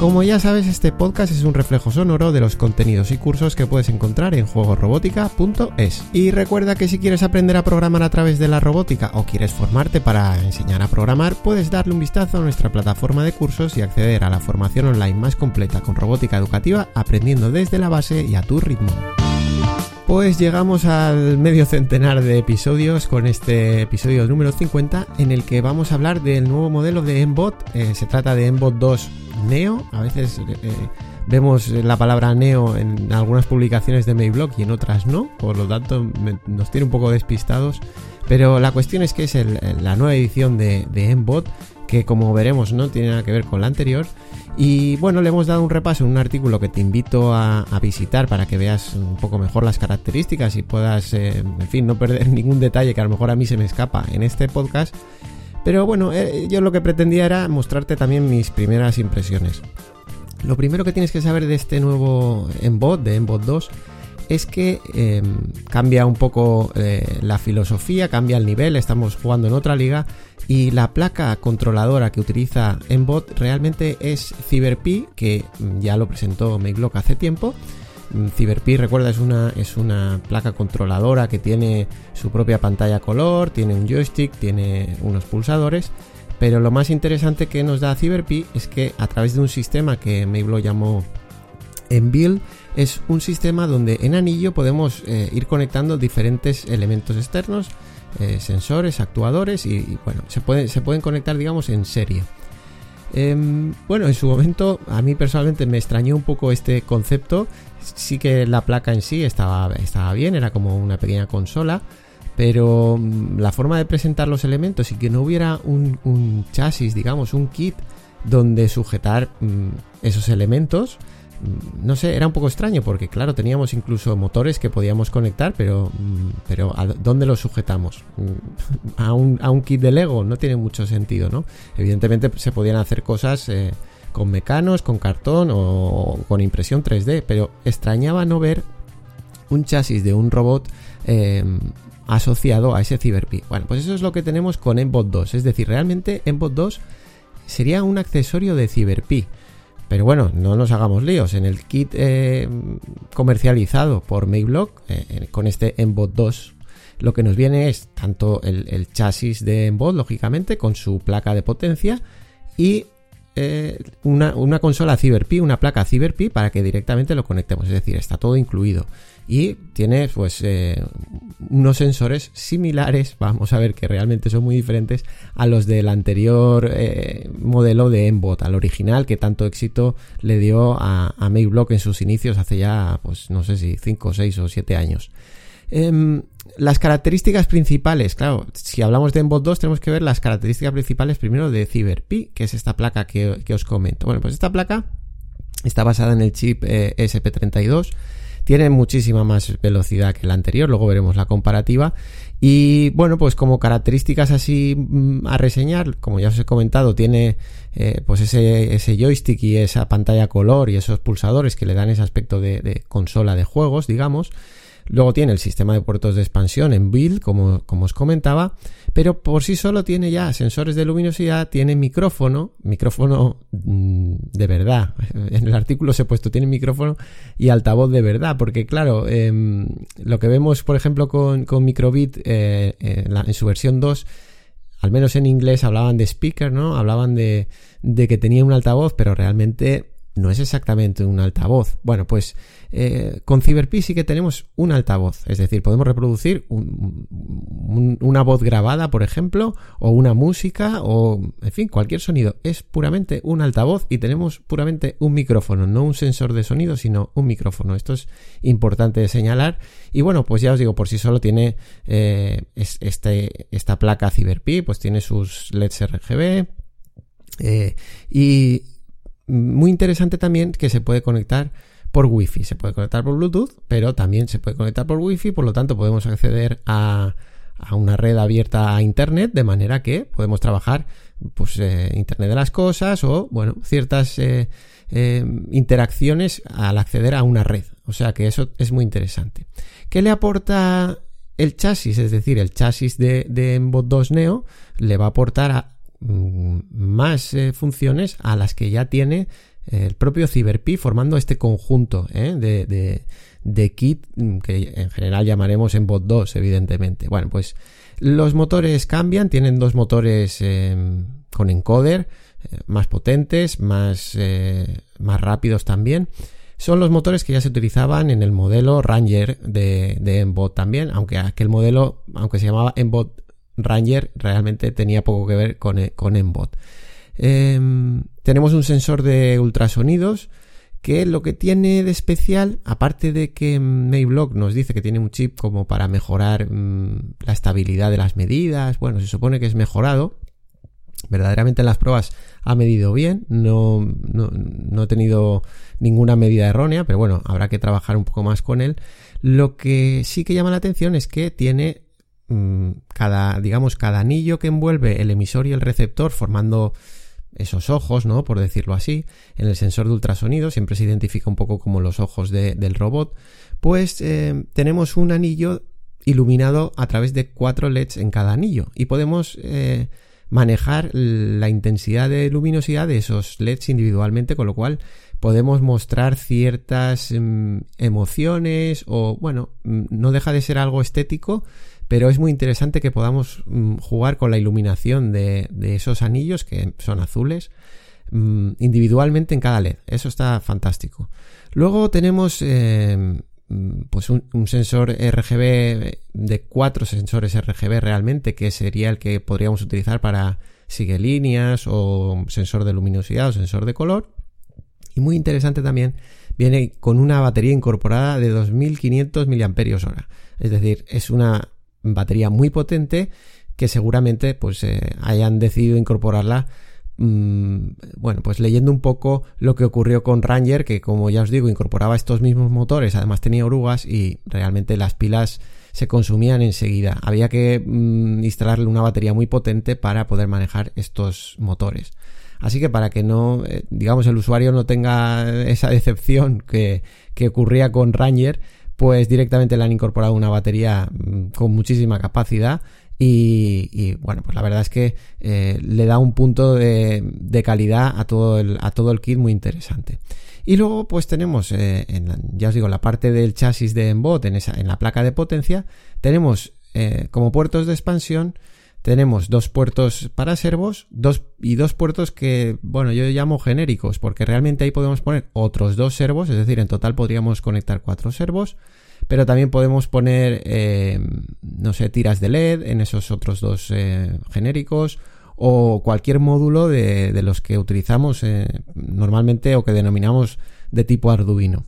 Como ya sabes, este podcast es un reflejo sonoro de los contenidos y cursos que puedes encontrar en juegosrobótica.es. Y recuerda que si quieres aprender a programar a través de la robótica o quieres formarte para enseñar a programar, puedes darle un vistazo a nuestra plataforma de cursos y acceder a la formación online más completa con robótica educativa, aprendiendo desde la base y a tu ritmo. Pues llegamos al medio centenar de episodios con este episodio número 50 en el que vamos a hablar del nuevo modelo de Embot. Eh, se trata de Embot 2 Neo. A veces eh, eh, vemos la palabra Neo en algunas publicaciones de Mayblock y en otras no. Por lo tanto, nos tiene un poco despistados. Pero la cuestión es que es la nueva edición de, de Embot, que como veremos no tiene nada que ver con la anterior. Y bueno, le hemos dado un repaso en un artículo que te invito a, visitar para que veas un poco mejor las características y puedas, eh, en fin, no perder ningún detalle que a lo mejor a mí se me escapa en este podcast. Pero bueno, eh, yo lo que pretendía era mostrarte también mis primeras impresiones. Lo primero que tienes que saber de este nuevo Embot, de Embot 2, es que em, cambia un poco eh, la filosofía, cambia el nivel, estamos jugando en otra liga y la placa controladora que utiliza Embot realmente es CyberPi, que mm, ya lo presentó Makeblock hace tiempo. Mm, CyberPi, recuerda, es una, es una placa controladora que tiene su propia pantalla color, tiene un joystick, tiene unos pulsadores. Pero lo más interesante que nos da CyberPi es que a través de un sistema que Makeblock llamó Enbuild, es un sistema donde en anillo podemos eh, ir conectando diferentes elementos externos eh, sensores, actuadores y, bueno, se, se pueden conectar digamos en serie. Em, bueno, en su momento a mí personalmente me extrañó un poco este concepto. Sí que la placa en sí estaba, estaba bien, era como una pequeña consola, pero mm, la forma de presentar los elementos y que no hubiera un, chasis, digamos, un kit donde sujetar mm, esos elementos, no sé, era un poco extraño porque claro, teníamos incluso motores que podíamos conectar, pero, mm, pero ¿a dónde los sujetamos? Mm, a un, a un kit de Lego no tiene mucho sentido, ¿no? Evidentemente se podían hacer cosas eh, con mecanos, con cartón o, con impresión 3D, pero extrañaba no ver un chasis de un robot eh, asociado a ese CyberPi. Bueno, pues eso es lo que tenemos con Embot 2, es decir, realmente Embot 2 sería un accesorio de CyberPi. Pero bueno, no nos hagamos líos. En el kit eh, comercializado por Mayblock, eh, con este Embot 2, lo que nos viene es tanto el, chasis de Embot, lógicamente, con su placa de potencia, y eh, una, consola CyberPi, una placa CyberPi, para que directamente lo conectemos. Es decir, está todo incluido y tiene pues eh, unos sensores similares, vamos a ver que realmente son muy diferentes a los del anterior eh, modelo de Embot, al original que tanto éxito le dio a, a Mayblock en sus inicios hace ya pues no sé si 5, 6 o 7 años. Em, las características principales, claro, si hablamos de Embot 2 tenemos que ver las características principales primero de CyberPi, que es esta placa que, os comento. Bueno, pues esta placa está basada en el chip eh, SP32 tiene muchísima más velocidad que la anterior, luego veremos la comparativa. Y bueno, pues como características así mm, a reseñar, como ya os he comentado, tiene eh, pues ese, ese, joystick y esa pantalla color y esos pulsadores que le dan ese aspecto de consola de juegos, digamos. Luego tiene el sistema de puertos de expansión en build, como, os comentaba, pero por sí solo tiene ya sensores de luminosidad, tiene micrófono, micrófono mm, de verdad. En el artículo se ha puesto tiene micrófono y altavoz de verdad, porque claro, em, lo que vemos, por ejemplo, con, Microbit eh, en, su versión 2, al menos en inglés hablaban de speaker, ¿no? Hablaban de, de que tenía un altavoz, pero realmente no es exactamente un altavoz. Bueno, pues eh, con CyberPi sí que tenemos un altavoz, es decir, podemos reproducir una voz grabada, por ejemplo, o una música, o en fin, cualquier sonido. Es puramente un altavoz y tenemos puramente un micrófono, no un sensor de sonido, sino un micrófono. Esto es importante de señalar. Y bueno, pues ya os digo, por sí solo tiene eh, este, esta placa CyberPi, pues tiene sus LEDs RGB. Eh, y muy interesante también que se puede conectar por Wi-Fi. Se puede conectar por Bluetooth, pero también se puede conectar por Wi-Fi, por lo tanto podemos acceder a, una red abierta a Internet, de manera que podemos trabajar pues eh, Internet de las cosas o bueno ciertas eh, eh, interacciones al acceder a una red. O sea que eso es muy interesante. ¿Qué le aporta el chasis? Es decir, el chasis de, de Embot 2 Neo le va a aportar a, mm, más funciones a las que ya tiene el propio CyberPi formando este conjunto ¿eh? de, de, kit que en general llamaremos en bot 2 evidentemente bueno pues los motores cambian tienen dos motores con encoder eh, más potentes más, eh, más rápidos también son los motores que ya se utilizaban en el modelo Ranger de, de Embot también, aunque aquel modelo, aunque se llamaba Embot Ranger, realmente tenía poco que ver con, con Embot. Em, tenemos un sensor de ultrasonidos que lo que tiene de especial, aparte de que Mayblock nos dice que tiene un chip como para mejorar mm, la estabilidad de las medidas, bueno, se supone que es mejorado, verdaderamente en las pruebas ha medido bien, no, no, he tenido ninguna medida errónea, pero bueno, habrá que trabajar un poco más con él. Lo que sí que llama la atención es que tiene cada, digamos, cada anillo que envuelve el emisor y el receptor formando esos ojos, ¿no? Por decirlo así, en el sensor de ultrasonido, siempre se identifica un poco como los ojos del robot, pues eh, tenemos un anillo iluminado a través de cuatro LEDs en cada anillo y podemos eh, manejar la intensidad de luminosidad de esos LEDs individualmente, con lo cual podemos mostrar ciertas mm, emociones o, bueno, mm, no deja de ser algo estético, pero es muy interesante que podamos mm, jugar con la iluminación de, esos anillos que son azules mm, individualmente en cada LED. Eso está fantástico. Luego tenemos em, mm, pues un, sensor RGB de cuatro sensores RGB realmente, que sería el que podríamos utilizar para sigue líneas o sensor de luminosidad o sensor de color. Y muy interesante también, viene con una batería incorporada de 2500 mAh. Es decir, es una batería muy potente que seguramente pues eh, hayan decidido incorporarla mm, bueno, pues leyendo un poco lo que ocurrió con Ranger, que como ya os digo, incorporaba estos mismos motores, además tenía orugas y realmente las pilas se consumían enseguida. Había que mm, instalarle una batería muy potente para poder manejar estos motores. Así que para que no, eh, digamos, el usuario no tenga esa decepción que, que ocurría con Ranger, pues directamente le han incorporado una batería mm, con muchísima capacidad y, bueno, pues la verdad es que eh, le da un punto de, calidad a todo, el, a todo el kit muy interesante. Y luego pues tenemos, eh, ya os digo, la parte del chasis de Embot, en, esa, en la placa de potencia, tenemos eh, como puertos de expansión tenemos dos puertos para servos dos, y dos puertos que, bueno, yo llamo genéricos, porque realmente ahí podemos poner otros dos servos, es decir, en total podríamos conectar cuatro servos, pero también podemos poner, eh, no sé, tiras de LED en esos otros dos eh, genéricos o cualquier módulo de, de los que utilizamos eh, normalmente o que denominamos de tipo Arduino.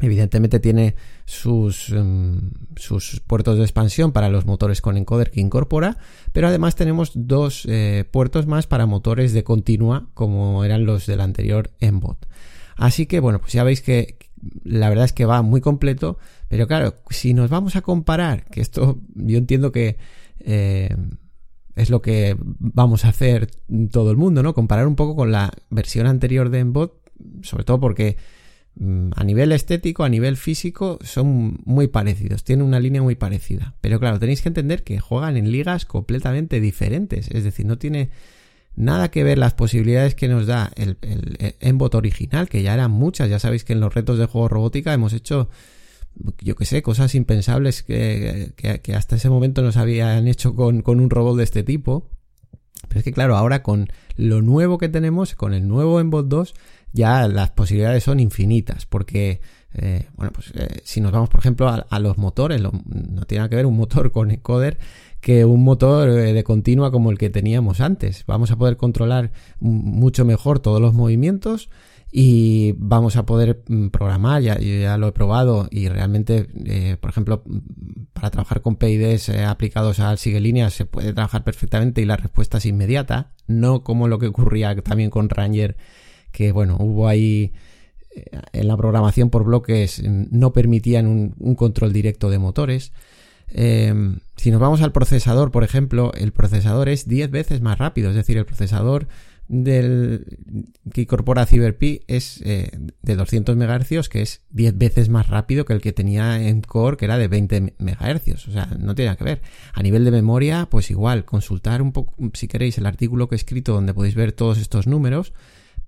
Evidentemente tiene sus, em, sus, puertos de expansión para los motores con encoder que incorpora, pero además tenemos dos eh, puertos más para motores de continua como eran los del anterior Embot. Así que bueno, pues ya veis que la verdad es que va muy completo, pero claro, si nos vamos a comparar, que esto yo entiendo que eh, es lo que vamos a hacer todo el mundo, ¿no? Comparar un poco con la versión anterior de Embot, sobre todo porque a nivel estético, a nivel físico, son muy parecidos, tienen una línea muy parecida. Pero claro, tenéis que entender que juegan en ligas completamente diferentes, es decir, no tiene nada que ver las posibilidades que nos da el, el, Embot original, que ya eran muchas, ya sabéis que en los retos de juego robótica hemos hecho, yo que sé, cosas impensables que, que, hasta ese momento nos habían hecho con, con un robot de este tipo. Pero es que claro, ahora con lo nuevo que tenemos, con el nuevo Embot 2, ya las posibilidades son infinitas, porque, eh, bueno, pues eh, si nos vamos, por ejemplo, a, los motores, no tiene nada que ver un motor con encoder que un motor eh, de continua como el que teníamos antes. Vamos a poder controlar mucho mejor todos los movimientos y vamos a poder mm, programar, ya, ya lo he probado y realmente, por ejemplo, para trabajar con PIDs aplicados al sigue línea se puede trabajar perfectamente y la respuesta es inmediata, no como lo que ocurría también con Ranger que bueno, hubo ahí en la programación por bloques no permitían un, control directo de motores. Em, si nos vamos al procesador, por ejemplo, el procesador es 10 veces más rápido, es decir, el procesador del que incorpora CyberPi es eh, de 200 MHz, que es 10 veces más rápido que el que tenía en Core, que era de 20 MHz. O sea, no tiene nada que ver. A nivel de memoria, pues igual, consultar un poco, si queréis, el artículo que he escrito donde podéis ver todos estos números.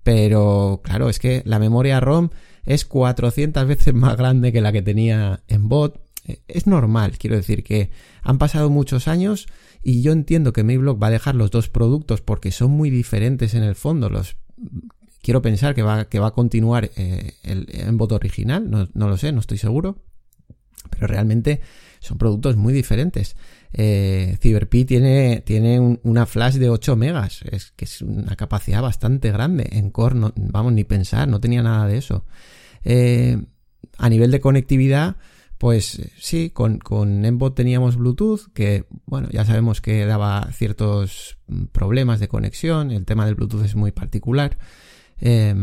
Pero claro, es que la memoria ROM es 400 veces más grande que la que tenía en bot. Eh, es normal, quiero decir que han pasado muchos años y yo entiendo que Mayblock va a dejar los dos productos porque son muy diferentes en el fondo. Los quiero pensar que va, que va a continuar eh, el Embot original, no, no, lo sé, no estoy seguro. Pero realmente son productos muy diferentes. Eh, CyberPi tiene, tiene una flash de 8 megas, es que es una capacidad bastante grande. En Core, no, vamos, ni pensar, no tenía nada de eso. Eh, a nivel de conectividad, pues eh, sí, con, con Embot teníamos Bluetooth, que bueno, ya sabemos que daba ciertos mm, problemas de conexión, el tema del Bluetooth es muy particular. Eh,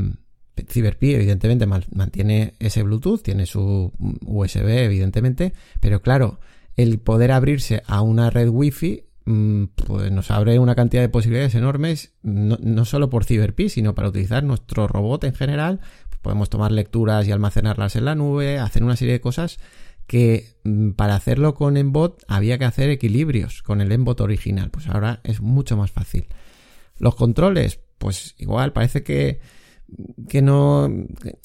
CyberPi evidentemente mantiene ese Bluetooth, tiene su USB evidentemente, pero claro, el poder abrirse a una red Wi-Fi mm, pues nos abre una cantidad de posibilidades enormes, no, no solo por CyberPi, sino para utilizar nuestro robot en general. Podemos tomar lecturas y almacenarlas en la nube, hacer una serie de cosas que mm, para hacerlo con Embot había que hacer equilibrios con el Embot original. Pues ahora es mucho más fácil. Los controles, pues igual, parece que, que no.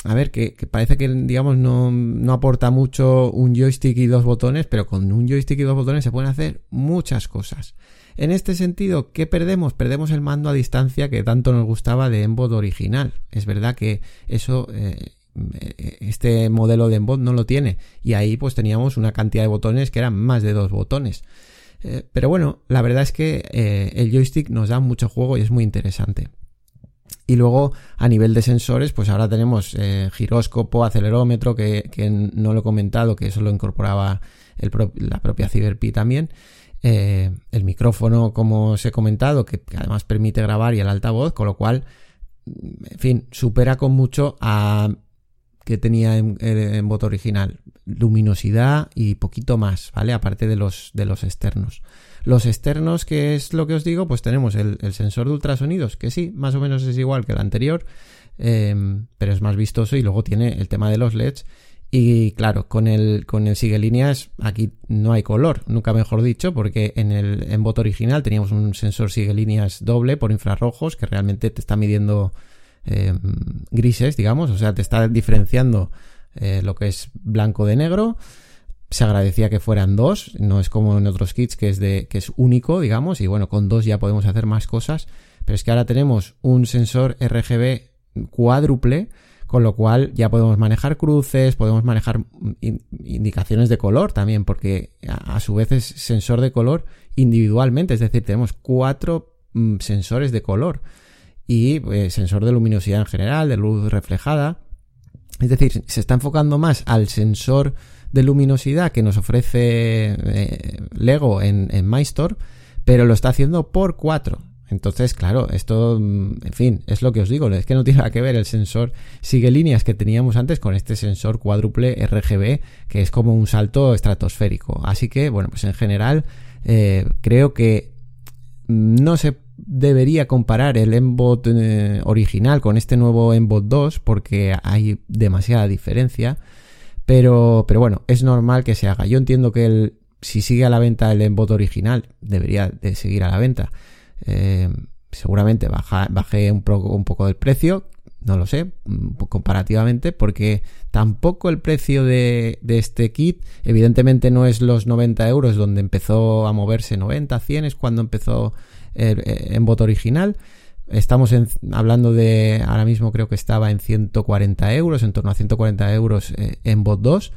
A ver, que, parece que, digamos, no, no, aporta mucho un joystick y dos botones, pero con un joystick y dos botones se pueden hacer muchas cosas. En este sentido, ¿qué perdemos? Perdemos el mando a distancia que tanto nos gustaba de Embot original. Es verdad que eso eh, este modelo de embot no lo tiene y ahí pues teníamos una cantidad de botones que eran más de dos botones eh, pero bueno la verdad es que eh, el joystick nos da mucho juego y es muy interesante y luego a nivel de sensores pues ahora tenemos giróscopo acelerómetro que, no lo he comentado que eso lo incorporaba la propia CyberPi también el micrófono como os he comentado que además permite grabar y el altavoz con lo cual en fin, supera con mucho a que tenía en, en bot original. Luminosidad y poquito más, ¿vale? Aparte de los, de los externos. Los externos, que es lo que os digo, pues tenemos el, sensor de ultrasonidos, que sí, más o menos es igual que el anterior, em, pero es más vistoso y luego tiene el tema de los LEDs. Y claro, con el, con el sigue líneas aquí no hay color, nunca mejor dicho, porque en el en bot original teníamos un sensor sigue líneas doble por infrarrojos que realmente te está midiendo eh, grises, digamos, o sea, te está diferenciando eh, lo que es blanco de negro. Se agradecía que fueran dos, no es como en otros kits que es de que es único, digamos, y bueno, con dos ya podemos hacer más cosas, pero es que ahora tenemos un sensor RGB cuádruple, con lo cual ya podemos manejar cruces, podemos manejar indicaciones de color también, porque a, su vez es sensor de color individualmente, es decir, tenemos cuatro mm, sensores de color y eh, sensor de luminosidad en general, de luz reflejada. Es decir, se está enfocando más al sensor de luminosidad que nos ofrece eh, Lego en, en pero lo está haciendo por 4. Entonces, claro, esto, mm, en fin, es lo que os digo, es que no tiene nada que ver el sensor sigue líneas que teníamos antes con este sensor cuádruple RGB, que es como un salto estratosférico. Así que, bueno, pues en general, eh, creo que no se debería comparar el Embot eh, original con este nuevo Embot 2 porque hay demasiada diferencia. Pero, pero bueno, es normal que se haga. Yo entiendo que el, si sigue a la venta el Embot original, debería de seguir a la venta. Eh, seguramente baja, bajé un poco, un poco del precio, no lo sé, mm, comparativamente, porque tampoco el precio de, de, este kit, evidentemente no es los 90 euros donde empezó a moverse 90, 100, es cuando empezó eh, en bot original. Estamos hablando de, ahora mismo creo que estaba en 140 euros, en torno a 140 euros eh, en bot 2.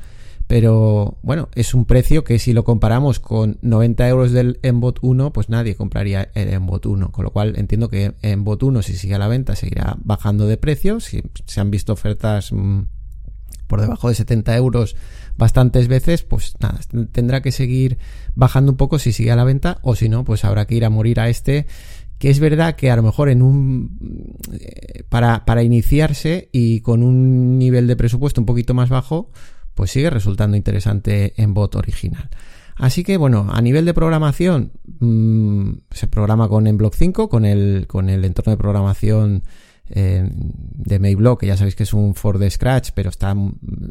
Pero bueno, es un precio que si lo comparamos con 90 euros del Embot 1, pues nadie compraría el Embot 1. Con lo cual entiendo que Embot 1, si sigue a la venta, seguirá bajando de precio. Si se han visto ofertas mm, por debajo de 70 euros bastantes veces, pues nada, tendrá que seguir bajando un poco si sigue a la venta o si no, pues habrá que ir a morir a este que es verdad que a lo mejor en un eh, para, para iniciarse y con un nivel de presupuesto un poquito más bajo, pues sigue resultando interesante en bot original. Así que bueno, a nivel de programación, mmm, se programa con en 5, con el, con el entorno de programación eh, de Mayblock, que ya sabéis que es un for de Scratch, pero está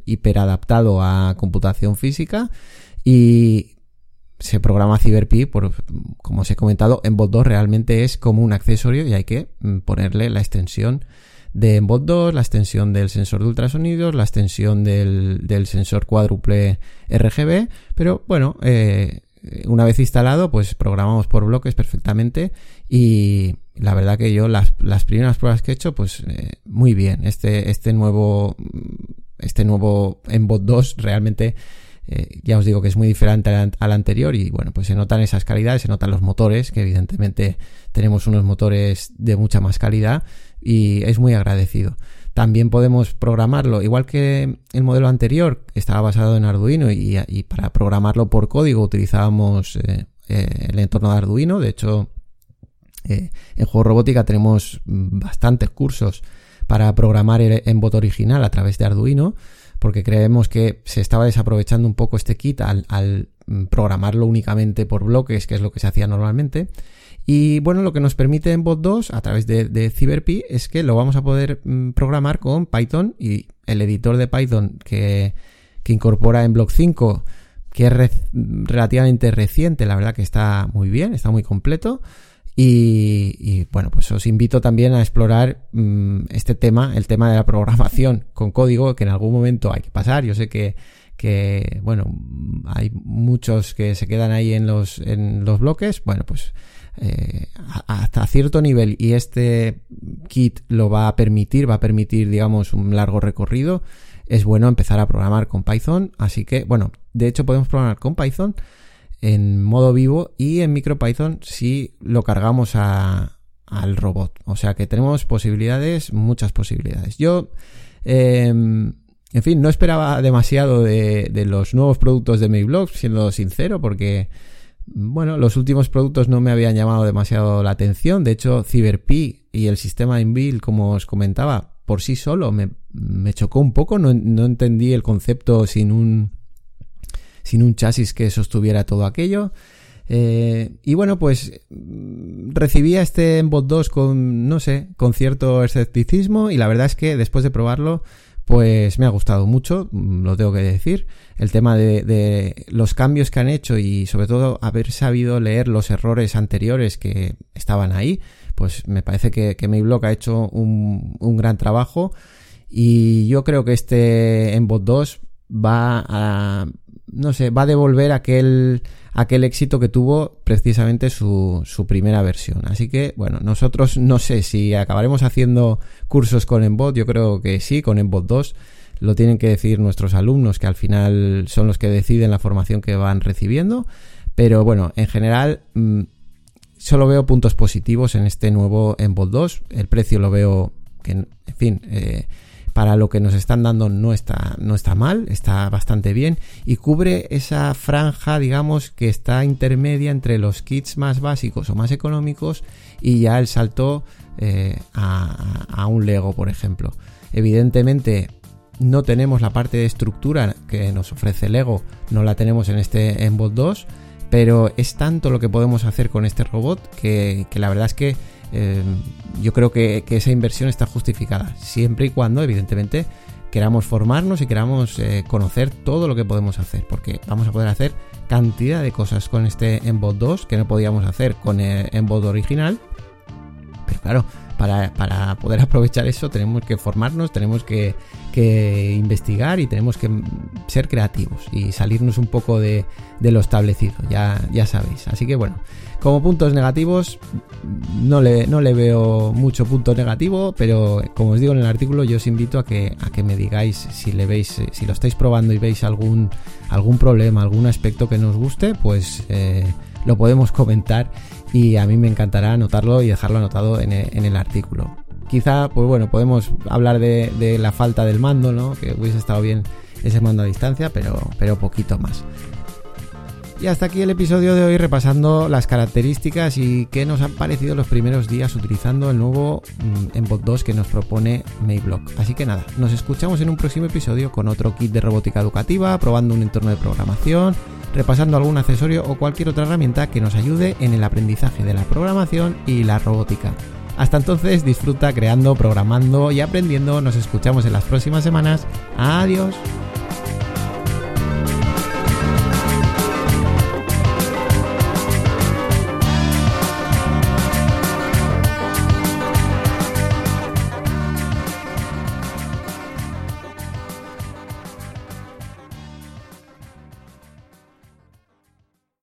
hiper adaptado a computación física. Y se programa CyberPi, por, como os he comentado, en Bot 2 realmente es como un accesorio y hay que mm, ponerle la extensión de Bot 2, la extensión del sensor de ultrasonidos, la extensión del, del sensor cuádruple RGB, pero bueno, eh, una vez instalado, pues programamos por bloques perfectamente y la verdad que yo las, las primeras pruebas que he hecho, pues eh, muy bien. Este, este nuevo, este nuevo Embot 2 realmente eh, ya os digo que es muy diferente al, anterior y bueno, pues se notan esas calidades, se notan los motores, que evidentemente tenemos unos motores de mucha más calidad y es muy agradecido. También podemos programarlo, igual que el modelo anterior estaba basado en Arduino y, para programarlo por código utilizábamos eh, eh, el entorno de Arduino. De hecho, en Juego Robótica tenemos bastantes cursos para programar en bot original a través de Arduino porque creemos que se estaba desaprovechando un poco este kit al, mm, programarlo únicamente por bloques, que es lo que se hacía normalmente. Y bueno, lo que nos permite en Bot 2 a través de, de es que lo vamos a poder mm, programar con Python y el editor de Python que, incorpora en Block 5, que es relativamente reciente, la verdad que está muy bien, está muy completo. Y, bueno, pues os invito también a explorar mm, este tema, el tema de la programación con código, que en algún momento hay que pasar. Yo sé que, que bueno, hay muchos que se quedan ahí en los, en los bloques. Bueno, pues eh, hasta cierto nivel y este kit lo va a permitir, va a permitir, digamos, un largo recorrido. Es bueno empezar a programar con Python. Así que, bueno, de hecho podemos programar con Python en modo vivo y en MicroPython si lo cargamos a, al robot. O sea que tenemos posibilidades, muchas posibilidades. Yo, em, en fin, no esperaba demasiado de, los nuevos productos de Mayblock, siendo sincero, porque, bueno, los últimos productos no me habían llamado demasiado la atención. De hecho, CyberPi y el sistema Inbuild, como os comentaba, por sí solo me, me chocó un poco. No, no entendí el concepto sin un sin un chasis que sostuviera todo aquello. Eh, y bueno, pues recibía este Embot 2 con, no sé, con cierto escepticismo y la verdad es que después de probarlo, pues me ha gustado mucho, lo tengo que decir. El tema de, los cambios que han hecho y sobre todo haber sabido leer los errores anteriores que estaban ahí, pues me parece que, que ha hecho un, un gran trabajo y yo creo que este Embot 2 va a no sé, va a devolver aquel, aquel éxito que tuvo precisamente su, su primera versión. Así que, bueno, nosotros no sé si acabaremos haciendo cursos con Embot, yo creo que sí, con Embot 2. Lo tienen que decir nuestros alumnos, que al final son los que deciden la formación que van recibiendo. Pero bueno, en general, mm, solo veo puntos positivos en este nuevo Embot 2. El precio lo veo que, en fin, eh, para lo que nos están dando no está, no está mal, está bastante bien y cubre esa franja, digamos, que está intermedia entre los kits más básicos o más económicos y ya el salto eh, a, un Lego, por ejemplo. Evidentemente, no tenemos la parte de estructura que nos ofrece Lego, no la tenemos en este Embot 2, pero es tanto lo que podemos hacer con este robot que la verdad es que Em, yo creo que, esa inversión está justificada, siempre y cuando, evidentemente, queramos formarnos y queramos eh, conocer todo lo que podemos hacer, porque vamos a poder hacer cantidad de cosas con este Embot 2 que no podíamos hacer con el Embot original. Pero claro, para, poder aprovechar eso tenemos que formarnos, tenemos que, investigar y tenemos que ser creativos y salirnos un poco de, lo establecido, ya, ya sabéis. Así que bueno, como puntos negativos, no le, no le veo mucho punto negativo, pero como os digo en el artículo, yo os invito a que, a que me digáis si le veis, si lo estáis probando y veis algún, algún problema, algún aspecto que nos guste, pues eh, lo podemos comentar y a mí me encantará anotarlo y dejarlo anotado en el, artículo. Quizá, pues bueno, podemos hablar de, la falta del mando, ¿no? Que hubiese estado bien ese mando a distancia, pero, pero poquito más. Y hasta aquí el episodio de hoy repasando las características y qué nos han parecido los primeros días utilizando el nuevo Embot 2 que nos propone Mayblock. Así que nada, nos escuchamos en un próximo episodio con otro kit de robótica educativa, probando un entorno de programación, repasando algún accesorio o cualquier otra herramienta que nos ayude en el aprendizaje de la programación y la robótica. Hasta entonces disfruta creando, programando y aprendiendo. Nos escuchamos en las próximas semanas. Adiós.